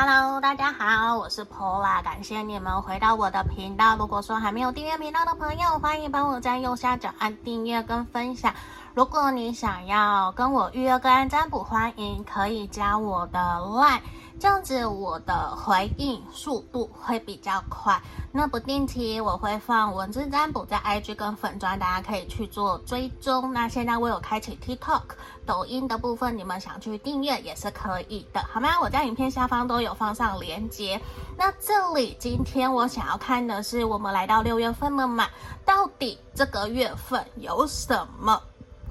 Hello，大家好，我是 Pola，感谢你们回到我的频道。如果说还没有订阅频道的朋友，欢迎帮我在右下角按订阅跟分享。如果你想要跟我预约个案占卜，欢迎可以加我的 Line。这样子我的回应速度会比较快。那不定期我会放文字占卜在 IG 跟粉专，大家可以去做追踪。那现在我有开启 TikTok、抖音的部分，你们想去订阅也是可以的，好吗？我在影片下方都有放上链接。那这里今天我想要看的是，我们来到六月份了嘛，到底这个月份有什么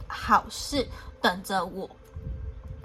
好事等着我？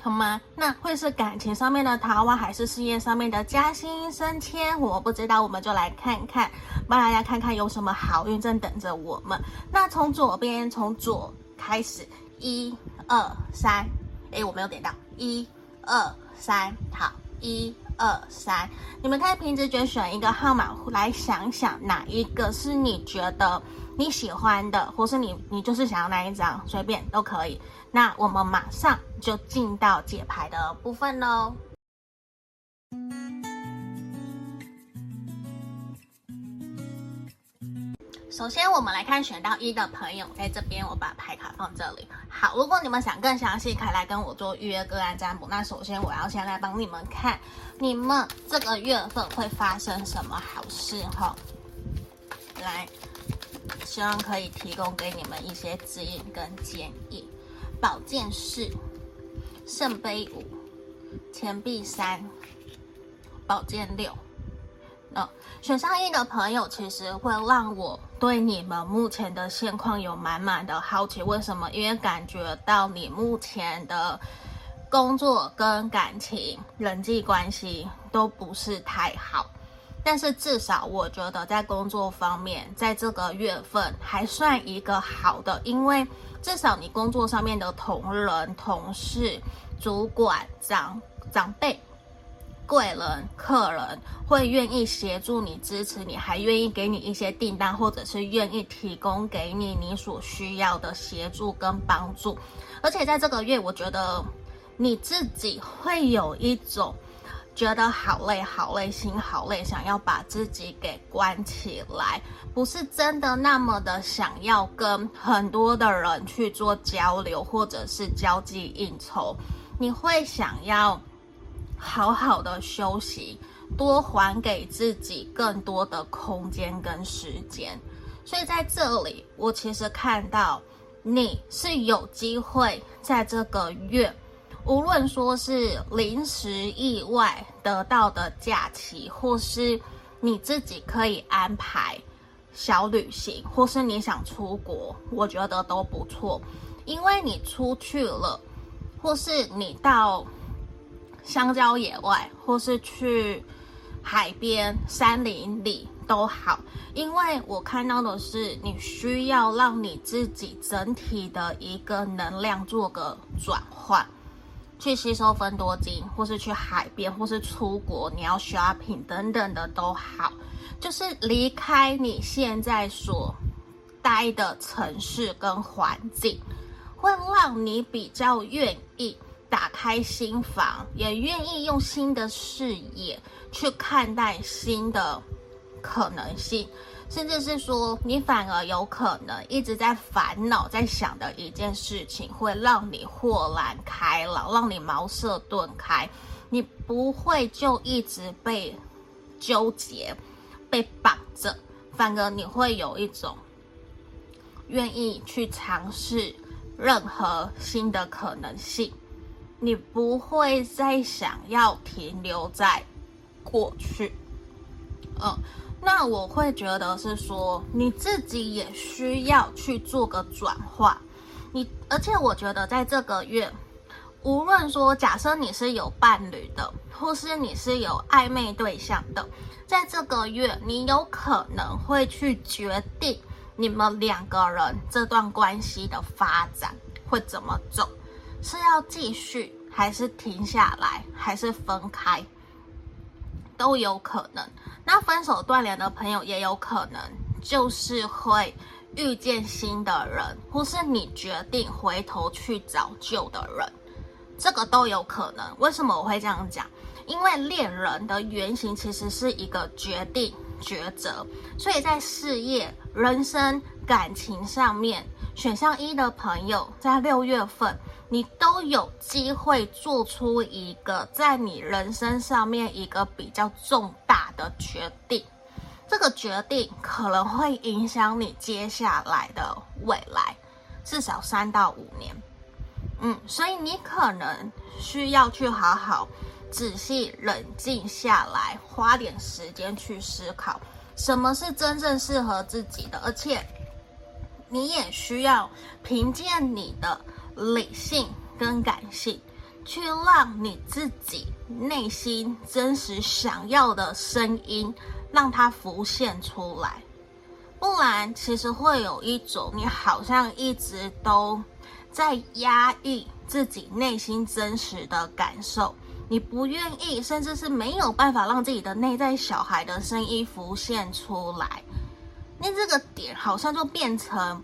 好吗？那会是感情上面的桃花，还是事业上面的加薪升迁？我不知道，我们就来看看，帮大家看看有什么好运正等着我们。那从左边，从左开始，一二三，诶，我没有点到，一二三，好，一二三，你们可以凭直觉选一个号码来想想，哪一个是你觉得你喜欢的，或是你你就是想要哪一张，随便都可以。那我们马上就进到解牌的部分喽。首先，我们来看选到一的朋友，在这边我把牌卡放这里。好，如果你们想更详细，可以来跟我做预约个案占卜。那首先，我要先来帮你们看，你们这个月份会发生什么好事哈？来，希望可以提供给你们一些指引跟建议。宝剑四，圣杯五，钱币三，宝剑六。那选上一的朋友，其实会让我对你们目前的现况有满满的好奇。为什么？因为感觉到你目前的工作跟感情、人际关系都不是太好。但是至少我觉得在工作方面，在这个月份还算一个好的，因为至少你工作上面的同仁、同事、主管、长长辈、贵人、客人会愿意协助你、支持你，还愿意给你一些订单，或者是愿意提供给你你所需要的协助跟帮助。而且在这个月，我觉得你自己会有一种。觉得好累，好累，心好累，想要把自己给关起来，不是真的那么的想要跟很多的人去做交流，或者是交际应酬。你会想要好好的休息，多还给自己更多的空间跟时间。所以在这里，我其实看到你是有机会在这个月。无论说是临时意外得到的假期，或是你自己可以安排小旅行，或是你想出国，我觉得都不错。因为你出去了，或是你到乡郊野外，或是去海边、山林里都好。因为我看到的是，你需要让你自己整体的一个能量做个转换。去吸收分多精，或是去海边，或是出国，你要 shopping 等等的都好，就是离开你现在所待的城市跟环境，会让你比较愿意打开心房，也愿意用新的视野去看待新的可能性。甚至是说，你反而有可能一直在烦恼、在想的一件事情，会让你豁然开朗，让你茅塞顿开。你不会就一直被纠结、被绑着，反而你会有一种愿意去尝试任何新的可能性。你不会再想要停留在过去，嗯。那我会觉得是说，你自己也需要去做个转化。你，而且我觉得在这个月，无论说假设你是有伴侣的，或是你是有暧昧对象的，在这个月，你有可能会去决定你们两个人这段关系的发展会怎么走，是要继续，还是停下来，还是分开，都有可能。那分手断联的朋友也有可能，就是会遇见新的人，或是你决定回头去找旧的人，这个都有可能。为什么我会这样讲？因为恋人的原型其实是一个决定、抉择，所以在事业、人生、感情上面，选项一的朋友在六月份，你都有机会做出一个在你人生上面一个比较重大的决定，这个决定可能会影响你接下来的未来，至少三到五年。嗯，所以你可能需要去好好。仔细冷静下来，花点时间去思考，什么是真正适合自己的，而且你也需要凭借你的理性跟感性，去让你自己内心真实想要的声音，让它浮现出来。不然，其实会有一种你好像一直都在压抑自己内心真实的感受。你不愿意，甚至是没有办法让自己的内在小孩的声音浮现出来，那这个点好像就变成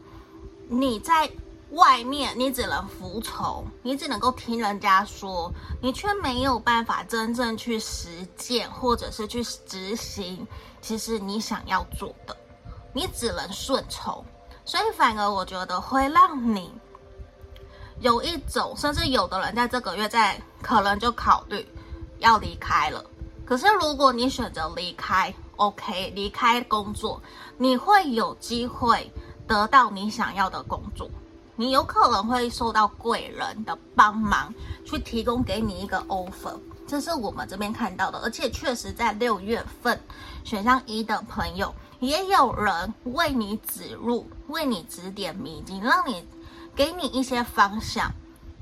你在外面，你只能服从，你只能够听人家说，你却没有办法真正去实践，或者是去执行，其实你想要做的，你只能顺从，所以反而我觉得会让你。有一种，甚至有的人在这个月在可能就考虑要离开了。可是如果你选择离开，OK，离开工作，你会有机会得到你想要的工作。你有可能会受到贵人的帮忙，去提供给你一个 offer。这是我们这边看到的，而且确实在六月份，选项一的朋友也有人为你指路，为你指点迷津，让你。给你一些方向，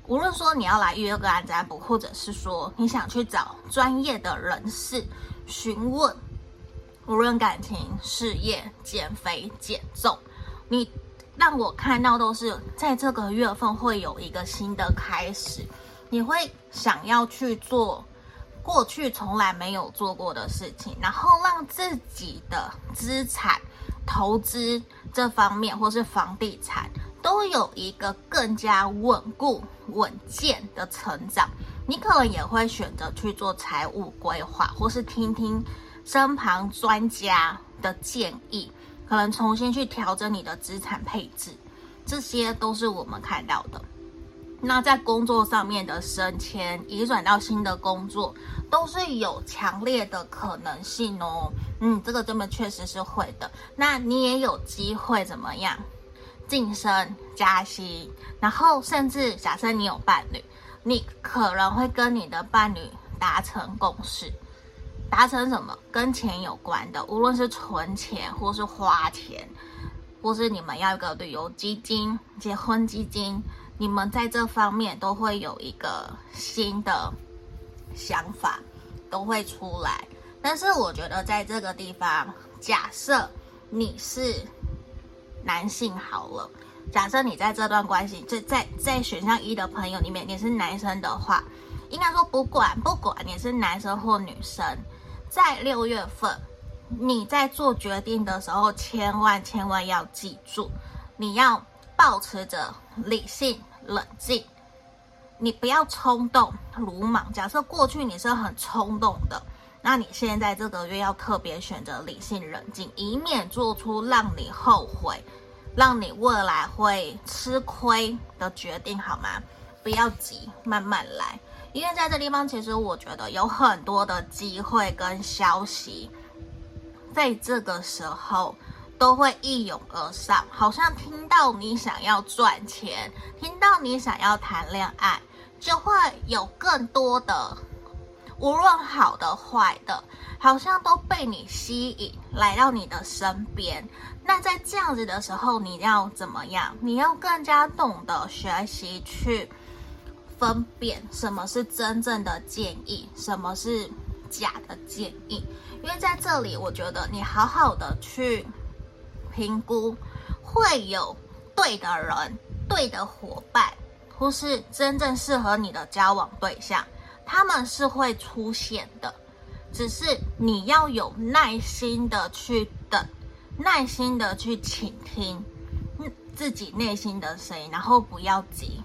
无论说你要来预约个案占卜，或者是说你想去找专业的人士询问，无论感情、事业、减肥、减重，你让我看到都是在这个月份会有一个新的开始，你会想要去做过去从来没有做过的事情，然后让自己的资产投资这方面，或是房地产。都有一个更加稳固、稳健的成长，你可能也会选择去做财务规划，或是听听身旁专家的建议，可能重新去调整你的资产配置，这些都是我们看到的。那在工作上面的升迁、移转到新的工作，都是有强烈的可能性哦。嗯，这个真的确实是会的。那你也有机会怎么样？晋升、加薪，然后甚至假设你有伴侣，你可能会跟你的伴侣达成共识，达成什么跟钱有关的，无论是存钱或是花钱，或是你们要一个旅游基金、结婚基金，你们在这方面都会有一个新的想法，都会出来。但是我觉得在这个地方，假设你是。男性好了，假设你在这段关系，在在在选项一的朋友里面，你是男生的话，应该说不管不管你是男生或女生，在六月份你在做决定的时候，千万千万要记住，你要保持着理性冷静，你不要冲动鲁莽。假设过去你是很冲动的。那你现在这个月要特别选择理性冷静，以免做出让你后悔、让你未来会吃亏的决定，好吗？不要急，慢慢来。因为在这地方，其实我觉得有很多的机会跟消息，在这个时候都会一拥而上，好像听到你想要赚钱，听到你想要谈恋爱，就会有更多的。无论好的坏的，好像都被你吸引来到你的身边。那在这样子的时候，你要怎么样？你要更加懂得学习去分辨什么是真正的建议，什么是假的建议。因为在这里，我觉得你好好的去评估，会有对的人、对的伙伴，或是真正适合你的交往对象。他们是会出现的，只是你要有耐心的去等，耐心的去倾听自己内心的声音，然后不要急，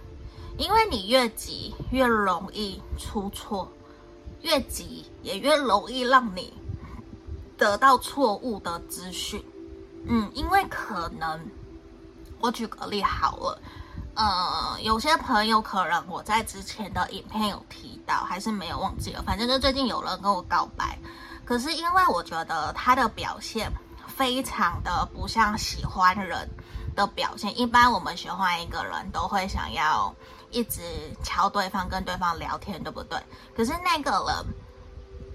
因为你越急越容易出错，越急也越容易让你得到错误的资讯。嗯，因为可能我举个例好了，呃，有些朋友可能我在之前的影片有提到，还是没有忘记了。反正就最近有人跟我告白，可是因为我觉得他的表现非常的不像喜欢人的表现。一般我们喜欢一个人都会想要一直敲对方，跟对方聊天，对不对？可是那个人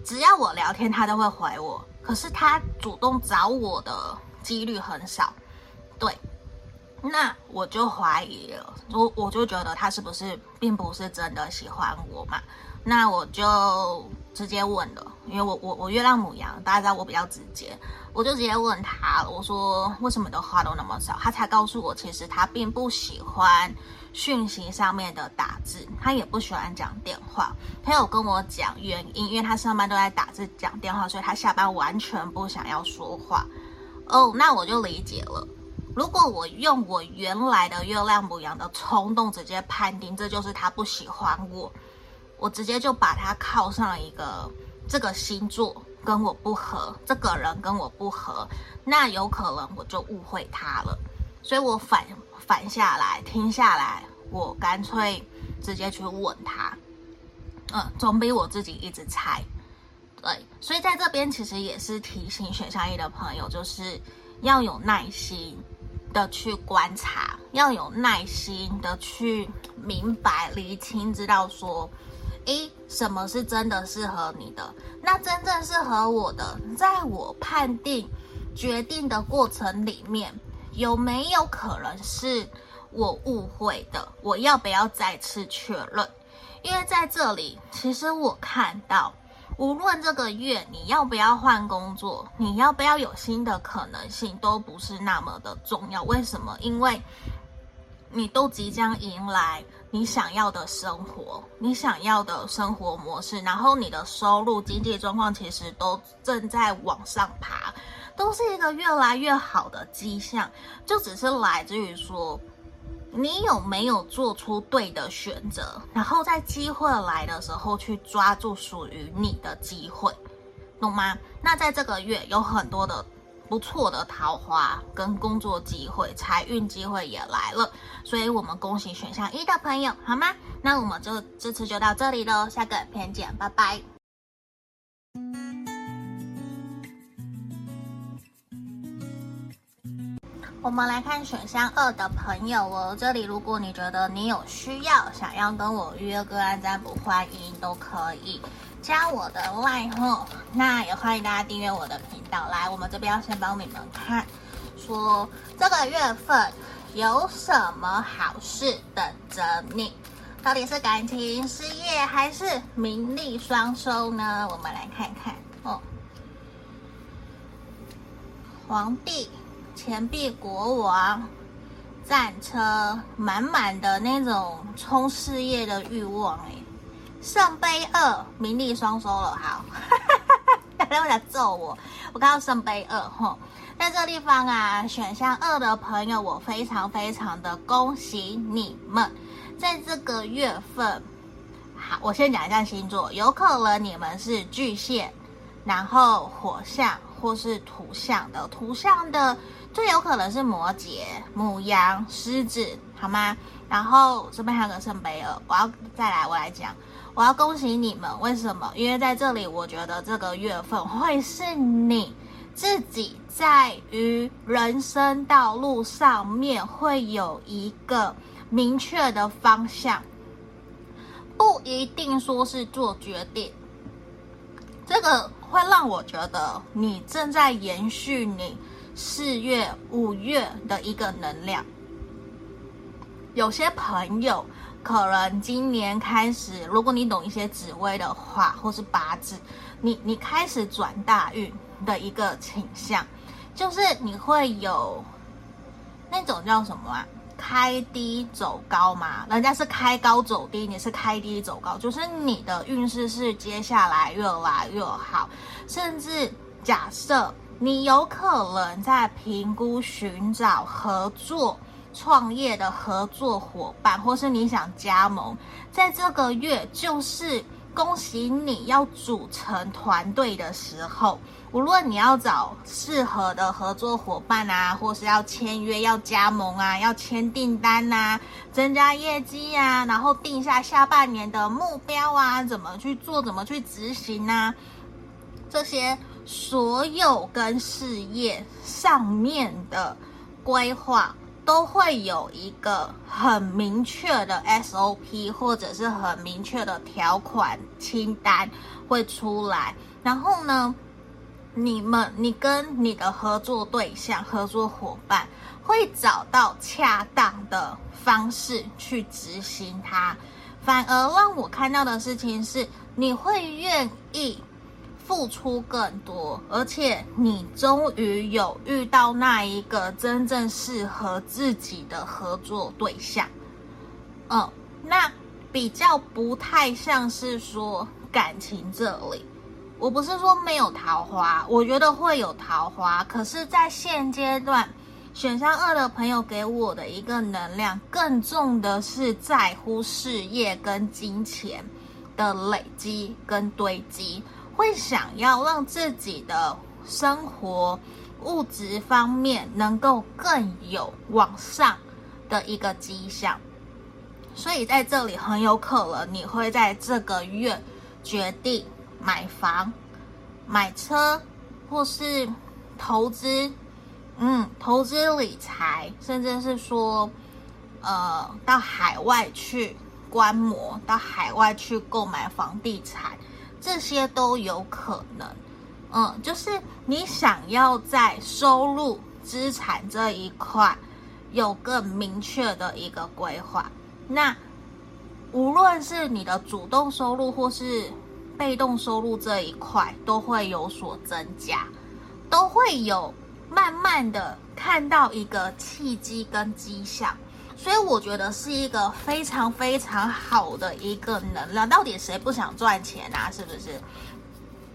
只要我聊天，他都会回我，可是他主动找我的。几率很少，对，那我就怀疑了，我我就觉得他是不是并不是真的喜欢我嘛？那我就直接问了，因为我我我月亮母羊，大家知道我比较直接，我就直接问他，我说为什么的话都那么少？他才告诉我，其实他并不喜欢讯息上面的打字，他也不喜欢讲电话。他有跟我讲原因，因为他上班都在打字讲电话，所以他下班完全不想要说话。哦，那我就理解了。如果我用我原来的月亮牡羊的冲动直接判定这就是他不喜欢我，我直接就把他靠上一个这个星座跟我不合，这个人跟我不合，那有可能我就误会他了。所以我反反下来听下来，我干脆直接去问他，嗯，总比我自己一直猜。对，所以在这边其实也是提醒选项一的朋友，就是要有耐心的去观察，要有耐心的去明白、厘清，知道说，诶，什么是真的适合你的？那真正适合我的，在我判定、决定的过程里面，有没有可能是我误会的？我要不要再次确认？因为在这里，其实我看到。无论这个月你要不要换工作，你要不要有新的可能性，都不是那么的重要。为什么？因为你都即将迎来你想要的生活，你想要的生活模式，然后你的收入、经济状况其实都正在往上爬，都是一个越来越好的迹象。就只是来自于说。你有没有做出对的选择？然后在机会来的时候去抓住属于你的机会，懂吗？那在这个月有很多的不错的桃花跟工作机会、财运机会也来了，所以我们恭喜选项一的朋友，好吗？那我们就这次就到这里喽，下个影片见，拜拜。我们来看选项二的朋友哦，这里如果你觉得你有需要，想要跟我预约个案占卜，欢迎都可以加我的 line 哦。那也欢迎大家订阅我的频道。来，我们这边要先帮你们看，说这个月份有什么好事等着你，到底是感情、事业还是名利双收呢？我们来看看哦，皇帝。钱币国王，战车，满满的那种冲事业的欲望哎，圣杯二，名利双收了，好，大家会来揍我，我看到圣杯二吼，在这个地方啊，选项二的朋友，我非常非常的恭喜你们，在这个月份，好，我先讲一下星座，有可能你们是巨蟹，然后火象或是土象的，土象的。最有可能是摩羯、牡羊、狮子，好吗？然后这边还有个圣杯二，我要再来，我来讲，我要恭喜你们。为什么？因为在这里，我觉得这个月份会是你自己在于人生道路上面会有一个明确的方向，不一定说是做决定。这个会让我觉得你正在延续你。四月、五月的一个能量，有些朋友可能今年开始，如果你懂一些紫微的话，或是八字，你你开始转大运的一个倾向，就是你会有那种叫什么啊？开低走高嘛，人家是开高走低，你是开低走高，就是你的运势是接下来越来越好，甚至假设。你有可能在评估寻找合作创业的合作伙伴，或是你想加盟，在这个月就是恭喜你要组成团队的时候，无论你要找适合的合作伙伴啊，或是要签约、要加盟啊、要签订单啊、增加业绩啊，然后定下下半年的目标啊，怎么去做、怎么去执行啊，这些所有跟事业上面的规划。都会有一个很明确的 SOP，或者是很明确的条款清单会出来。然后呢，你们，你跟你的合作对象、合作伙伴会找到恰当的方式去执行它。反而让我看到的事情是，你会愿意。付出更多，而且你终于有遇到那一个真正适合自己的合作对象，嗯，那比较不太像是说感情这里。我不是说没有桃花，我觉得会有桃花，可是，在现阶段，选项二的朋友给我的一个能量，更重的是在乎事业跟金钱的累积跟堆积。会想要让自己的生活物质方面能够更有往上的一个迹象，所以在这里很有可能你会在这个月决定买房、买车，或是投资，嗯，投资理财，甚至是说，呃，到海外去观摩，到海外去购买房地产。这些都有可能，嗯，就是你想要在收入资产这一块有更明确的一个规划。那无论是你的主动收入或是被动收入这一块，都会有所增加，都会有慢慢的看到一个契机跟迹象。所以我觉得是一个非常非常好的一个能量。到底谁不想赚钱啊？是不是？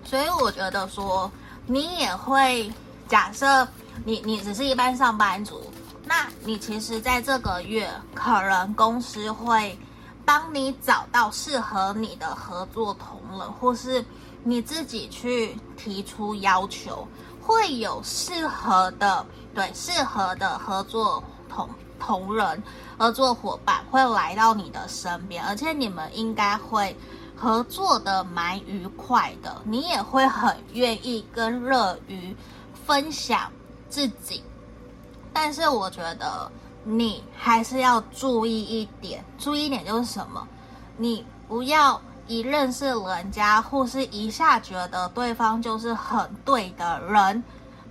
所以我觉得说，你也会假设你你只是一般上班族，那你其实在这个月，可能公司会帮你找到适合你的合作同仁，或是你自己去提出要求，会有适合的对适合的合作同。同仁、合作伙伴会来到你的身边，而且你们应该会合作的蛮愉快的。你也会很愿意跟乐于分享自己，但是我觉得你还是要注意一点，注意一点就是什么？你不要一认识人家，或是一下觉得对方就是很对的人，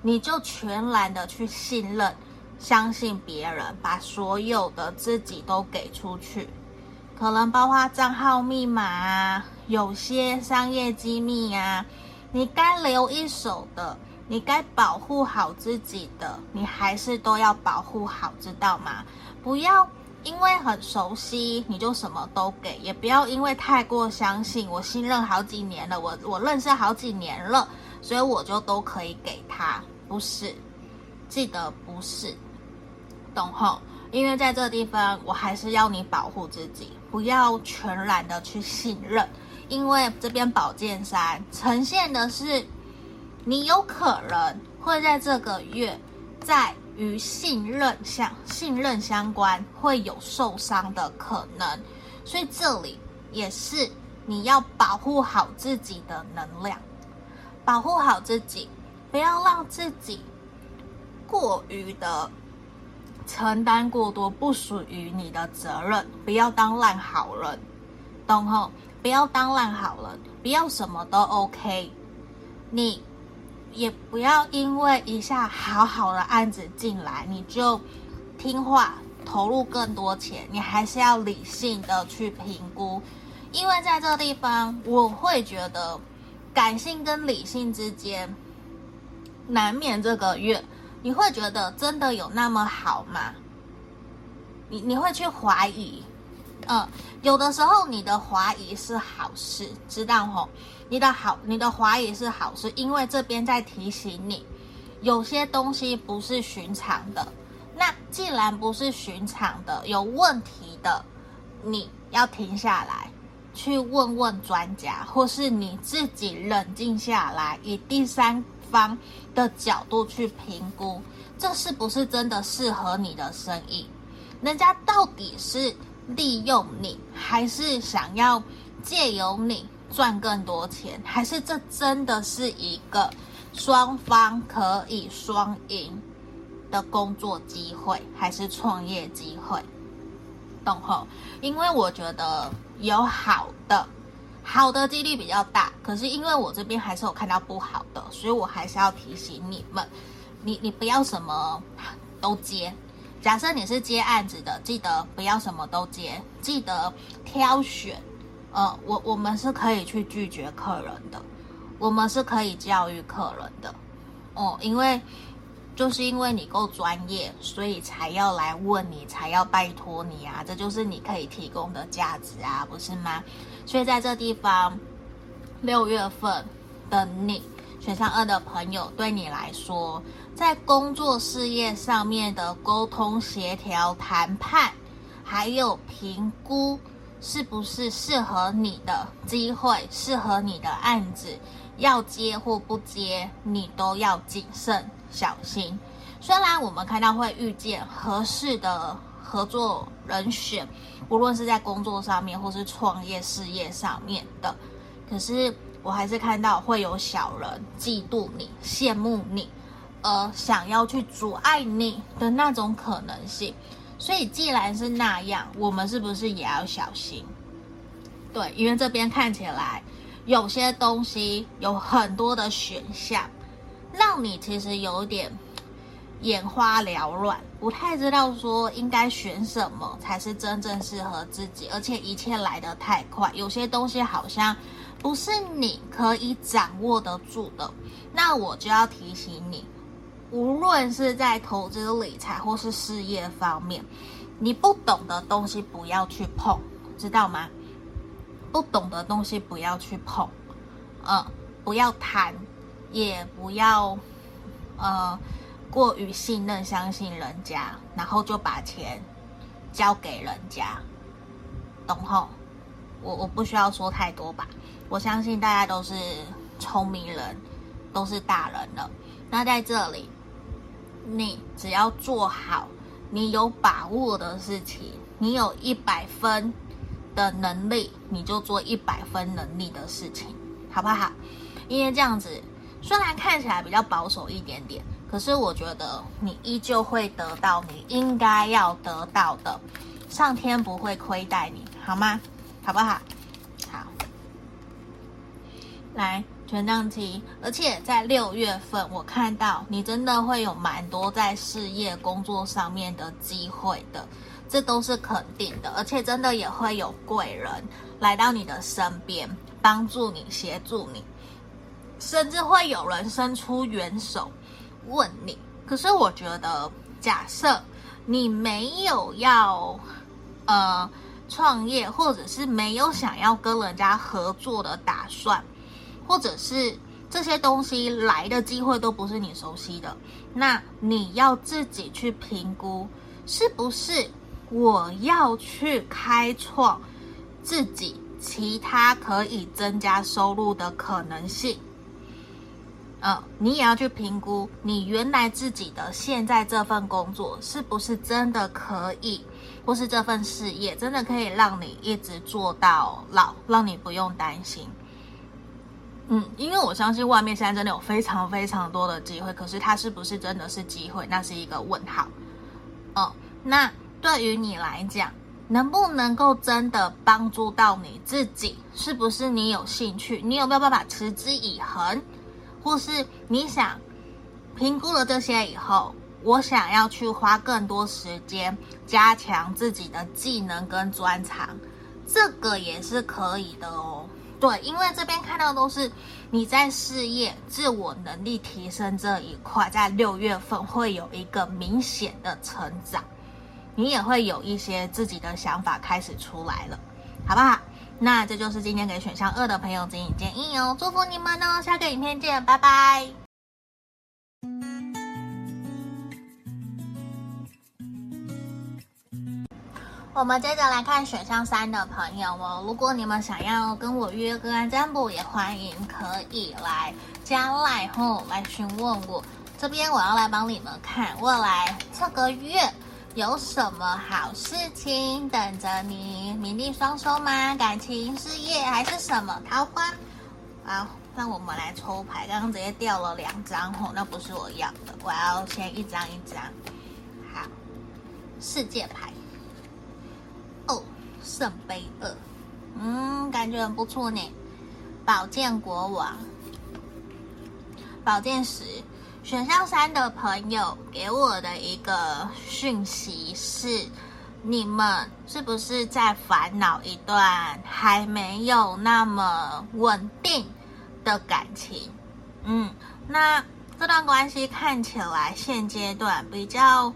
你就全然的去信任。相信别人，把所有的自己都给出去，可能包括账号密码啊，有些商业机密啊，你该留一手的，你该保护好自己的，你还是都要保护好，知道吗？不要因为很熟悉你就什么都给，也不要因为太过相信，我信任好几年了，我我认识好几年了，所以我就都可以给他，不是，记得不是。懂吼，因为在这个地方，我还是要你保护自己，不要全然的去信任。因为这边宝剑三呈现的是，你有可能会在这个月，在与信任相信任相关会有受伤的可能，所以这里也是你要保护好自己的能量，保护好自己，不要让自己过于的。承担过多不属于你的责任，不要当烂好人，懂吼？不要当烂好人，不要什么都 OK，你也不要因为一下好好的案子进来，你就听话投入更多钱，你还是要理性的去评估，因为在这个地方，我会觉得感性跟理性之间难免这个月。你会觉得真的有那么好吗？你你会去怀疑，嗯，有的时候你的怀疑是好事，知道吼？你的好，你的怀疑是好事，因为这边在提醒你，有些东西不是寻常的。那既然不是寻常的，有问题的，你要停下来，去问问专家，或是你自己冷静下来，以第三方的角度去评估，这是不是真的适合你的生意？人家到底是利用你，还是想要借由你赚更多钱？还是这真的是一个双方可以双赢的工作机会，还是创业机会？懂吼？因为我觉得有好的，好的几率比较大。可是因为我这边还是有看到不好的，所以我还是要提醒你们，你你不要什么都接。假设你是接案子的，记得不要什么都接，记得挑选。呃，我我们是可以去拒绝客人的，我们是可以教育客人的。哦，因为。就是因为你够专业，所以才要来问你，才要拜托你啊！这就是你可以提供的价值啊，不是吗？所以在这地方，六月份的你选项二的朋友，对你来说，在工作事业上面的沟通、协调、谈判，还有评估，是不是适合你的机会，适合你的案子，要接或不接，你都要谨慎。小心，虽然我们看到会遇见合适的合作人选，无论是在工作上面或是创业事业上面的，可是我还是看到会有小人嫉妒你、羡慕你，而想要去阻碍你的那种可能性。所以既然是那样，我们是不是也要小心？对，因为这边看起来有些东西有很多的选项。让你其实有点眼花缭乱，不太知道说应该选什么才是真正适合自己，而且一切来得太快，有些东西好像不是你可以掌握得住的。那我就要提醒你，无论是在投资理财或是事业方面，你不懂的东西不要去碰，知道吗？不懂的东西不要去碰，嗯，不要贪。也不要，呃，过于信任、相信人家，然后就把钱交给人家，懂吼？我我不需要说太多吧？我相信大家都是聪明人，都是大人了。那在这里，你只要做好你有把握的事情，你有一百分的能力，你就做一百分能力的事情，好不好？因为这样子。虽然看起来比较保守一点点，可是我觉得你依旧会得到你应该要得到的，上天不会亏待你，好吗？好不好？好，来权杖七，而且在六月份，我看到你真的会有蛮多在事业工作上面的机会的，这都是肯定的，而且真的也会有贵人来到你的身边，帮助你，协助你。甚至会有人伸出援手问你，可是我觉得，假设你没有要呃创业，或者是没有想要跟人家合作的打算，或者是这些东西来的机会都不是你熟悉的，那你要自己去评估，是不是我要去开创自己其他可以增加收入的可能性。嗯，你也要去评估你原来自己的现在这份工作是不是真的可以，或是这份事业真的可以让你一直做到老，让你不用担心。嗯，因为我相信外面现在真的有非常非常多的机会，可是它是不是真的是机会，那是一个问号。嗯，那对于你来讲，能不能够真的帮助到你自己？是不是你有兴趣？你有没有办法持之以恒？或是你想评估了这些以后，我想要去花更多时间加强自己的技能跟专长，这个也是可以的哦。对，因为这边看到都是你在事业自我能力提升这一块，在六月份会有一个明显的成长，你也会有一些自己的想法开始出来了，好不好？那这就是今天给选项二的朋友指引建议哦，祝福你们哦，下个影片见，拜拜。我们接着来看选项三的朋友哦，如果你们想要跟我约个案占卜，也欢迎可以来加赖后来询问我。这边我要来帮你们看未来这个月有什么好事情等着你，名利双收吗？感情、事业还是什么桃花？好，那我们来抽牌，刚刚直接掉了两张哦，那不是我要的，我要先一张一张。好，世界牌。哦，圣杯二，嗯，感觉很不错呢。宝剑国王，宝剑十，选项三的朋友给我的一个讯息是：你们是不是在烦恼一段还没有那么稳定的感情？嗯，那这段关系看起来现阶段比较。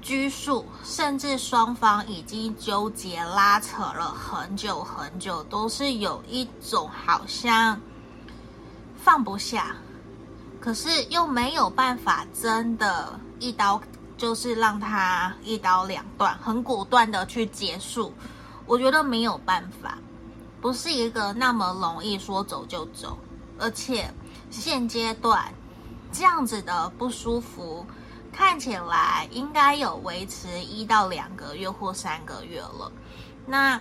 拘束，甚至双方已经纠结拉扯了很久很久，都是有一种好像放不下，可是又没有办法真的一刀，就是让他一刀两断，很果断的去结束。我觉得没有办法，不是一个那么容易说走就走，而且现阶段这样子的不舒服。看起来应该有维持一到两个月或三个月了。那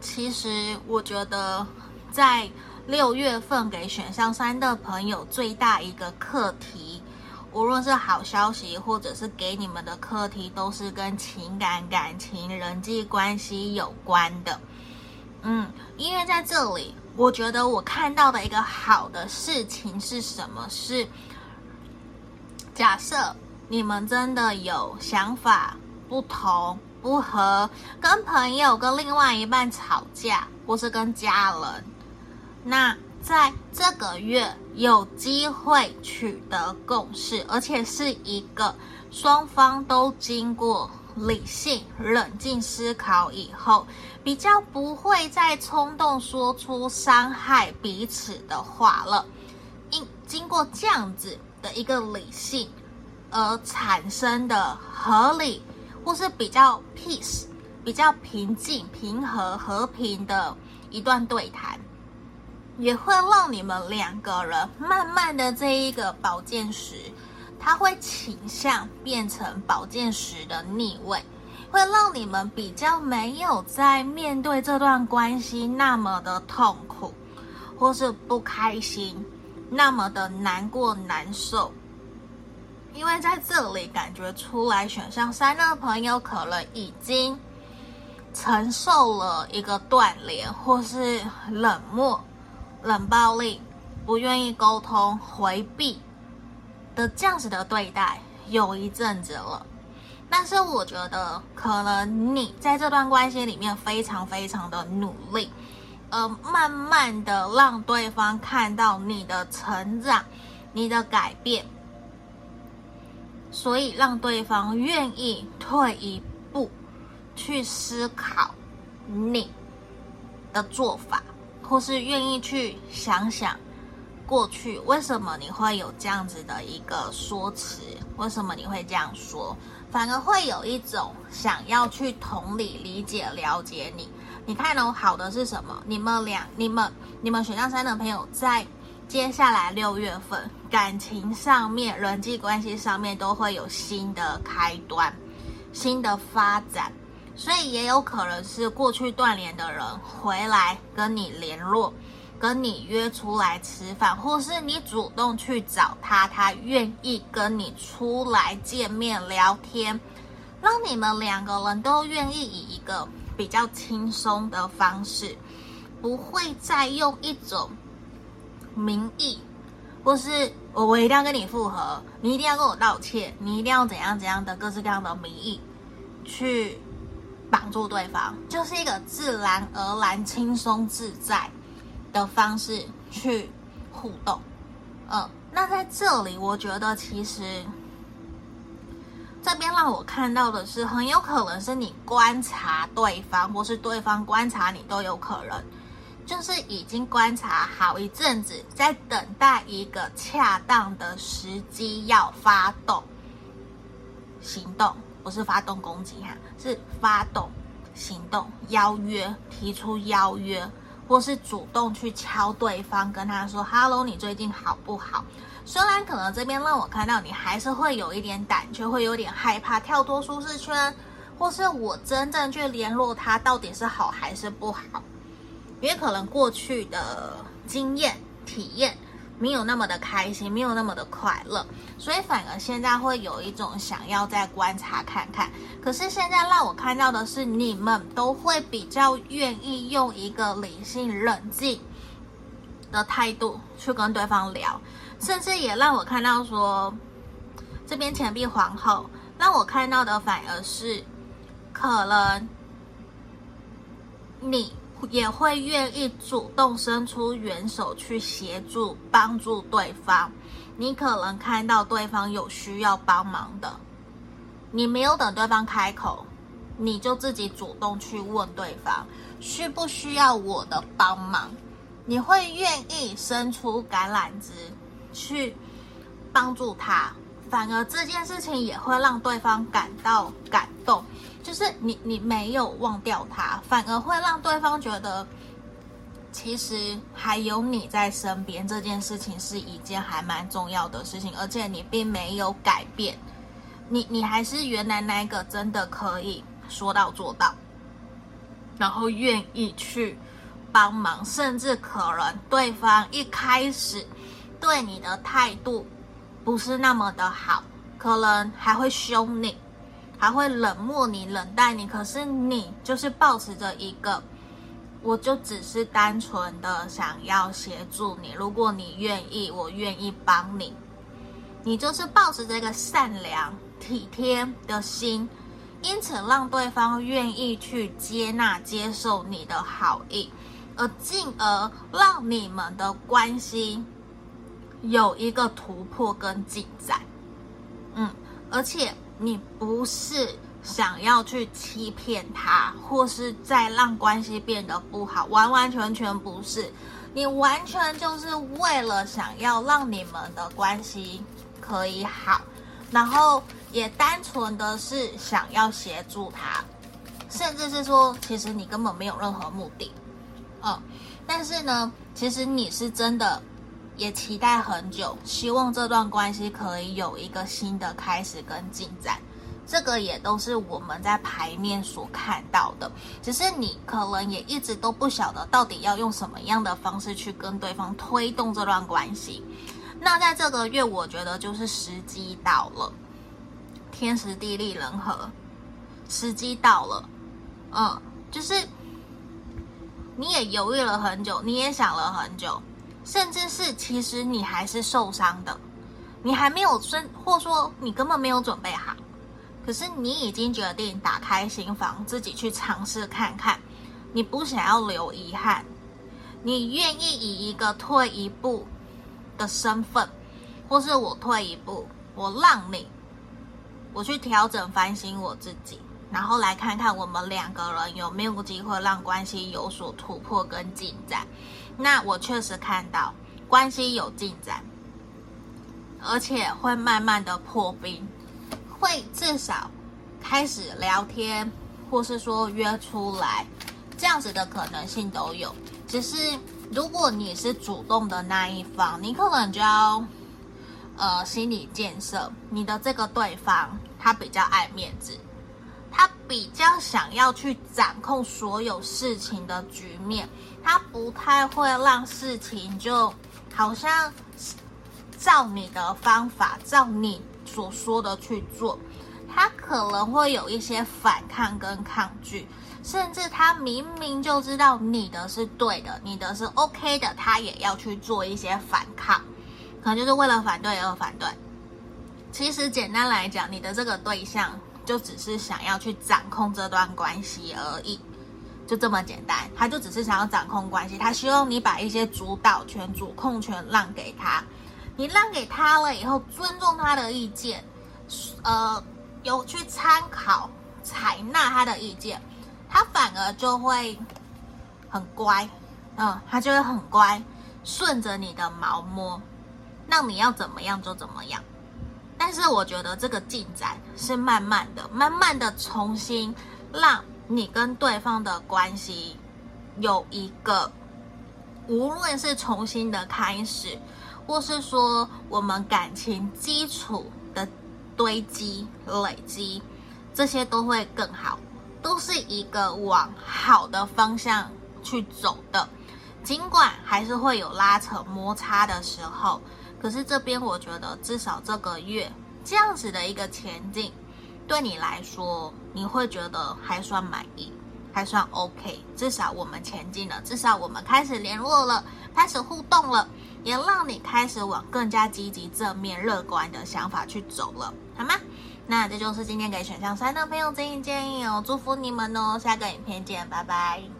其实我觉得，在六月份给选项三的朋友最大一个课题，无论是好消息或者是给你们的课题，都是跟情感、感情、人际关系有关的。嗯，因为在这里，我觉得我看到的一个好的事情是什么？是。假设你们真的有想法不同、不合，跟朋友、跟另外一半吵架，或是跟家人，那在这个月有机会取得共识，而且是一个双方都经过理性、冷静思考以后，比较不会再冲动说出伤害彼此的话了。因经过这样子。的一个理性而产生的合理，或是比较 peace、比较平静、平和、和平的一段对谈，也会让你们两个人慢慢的这一个宝剑十，它会倾向变成宝剑十的逆位，会让你们比较没有在面对这段关系那么的痛苦，或是不开心。那么的难过难受，因为在这里感觉出来，选项三的朋友可能已经承受了一个断联，或是冷漠、冷暴力、不愿意沟通、回避的这样子的对待，有一阵子了。但是我觉得，可能你在这段关系里面非常非常的努力。呃，慢慢的让对方看到你的成长，你的改变，所以让对方愿意退一步去思考你的做法，或是愿意去想想过去为什么你会有这样子的一个说辞，为什么你会这样说，反而会有一种想要去同理、理解、了解你。你看哦，好的是什么？你们俩、你们、你们选项三的朋友，在接下来六月份感情上面、人际关系上面都会有新的开端、新的发展，所以也有可能是过去断联的人回来跟你联络，跟你约出来吃饭，或是你主动去找他，他愿意跟你出来见面聊天，让你们两个人都愿意以一个。比较轻松的方式，不会再用一种名义，或是我我一定要跟你复合，你一定要跟我道歉，你一定要怎样怎样的各式各样的名义去绑住对方，就是一个自然而然、轻松自在的方式去互动。嗯，那在这里，我觉得其实。这边让我看到的是，很有可能是你观察对方，或是对方观察你，都有可能，就是已经观察好一阵子，在等待一个恰当的时机要发动行动，不是发动攻击哈，是发动行动，邀约，提出邀约，或是主动去敲对方，跟他说 “Hello，你最近好不好？”虽然可能这边让我看到你还是会有一点胆怯，会有点害怕跳脱舒适圈，或是我真正去联络他到底是好还是不好，因为可能过去的经验体验。没有那么的开心，没有那么的快乐，所以反而现在会有一种想要再观察看看。可是现在让我看到的是，你们都会比较愿意用一个理性、冷静的态度去跟对方聊，甚至也让我看到说，这边钱币皇后让我看到的反而是，可能你。也会愿意主动伸出援手去协助帮助对方。你可能看到对方有需要帮忙的，你没有等对方开口，你就自己主动去问对方需不需要我的帮忙。你会愿意伸出橄榄枝去帮助他，反而这件事情也会让对方感到感动。就是你，你没有忘掉他，反而会让对方觉得，其实还有你在身边，这件事情是一件还蛮重要的事情，而且你并没有改变，你你还是原来那个真的可以说到做到，然后愿意去帮忙，甚至可能对方一开始对你的态度不是那么的好，可能还会凶你。还会冷漠你、冷淡你，可是你就是抱持着一个，我就只是单纯的想要协助你。如果你愿意，我愿意帮你。你就是抱持这个善良、体贴的心，因此让对方愿意去接纳、接受你的好意，而进而让你们的关系有一个突破跟进展。嗯，而且。你不是想要去欺骗他，或是再让关系变得不好，完完全全不是。你完全就是为了想要让你们的关系可以好，然后也单纯的是想要协助他，甚至是说，其实你根本没有任何目的，嗯。但是呢，其实你是真的。也期待很久，希望这段关系可以有一个新的开始跟进展。这个也都是我们在牌面所看到的，只是你可能也一直都不晓得到底要用什么样的方式去跟对方推动这段关系。那在这个月，我觉得就是时机到了，天时地利人和，时机到了。嗯，就是你也犹豫了很久，你也想了很久。甚至是，其实你还是受伤的，你还没有生，或说你根本没有准备好，可是你已经决定打开心房，自己去尝试看看，你不想要留遗憾，你愿意以一个退一步的身份，或是我退一步，我让你，我去调整反省我自己，然后来看看我们两个人有没有机会让关系有所突破跟进展。那我确实看到关系有进展，而且会慢慢的破冰，会至少开始聊天，或是说约出来，这样子的可能性都有。只是如果你是主动的那一方，你可能就要呃心理建设，你的这个对方他比较爱面子。他比较想要去掌控所有事情的局面，他不太会让事情就好像照你的方法，照你所说的去做。他可能会有一些反抗跟抗拒，甚至他明明就知道你的是对的，你的是 OK 的，他也要去做一些反抗，可能就是为了反对而反对。其实简单来讲，你的这个对象。就只是想要去掌控这段关系而已，就这么简单。他就只是想要掌控关系，他希望你把一些主导权、主控权让给他。你让给他了以后，尊重他的意见，呃，有去参考、采纳他的意见，他反而就会很乖，嗯，他就会很乖，顺着你的毛摸，那你要怎么样就怎么样。但是我觉得这个进展是慢慢的，慢慢的重新让你跟对方的关系有一个，无论是重新的开始，或是说我们感情基础的堆积累积，这些都会更好，都是一个往好的方向去走的。尽管还是会有拉扯摩擦的时候。可是这边我觉得，至少这个月这样子的一个前进，对你来说，你会觉得还算满意，还算 OK。至少我们前进了，至少我们开始联络了，开始互动了，也让你开始往更加积极、正面、乐观的想法去走了，好吗？那这就是今天给选项三的朋友建议建议哦，祝福你们哦，下个影片见，拜拜。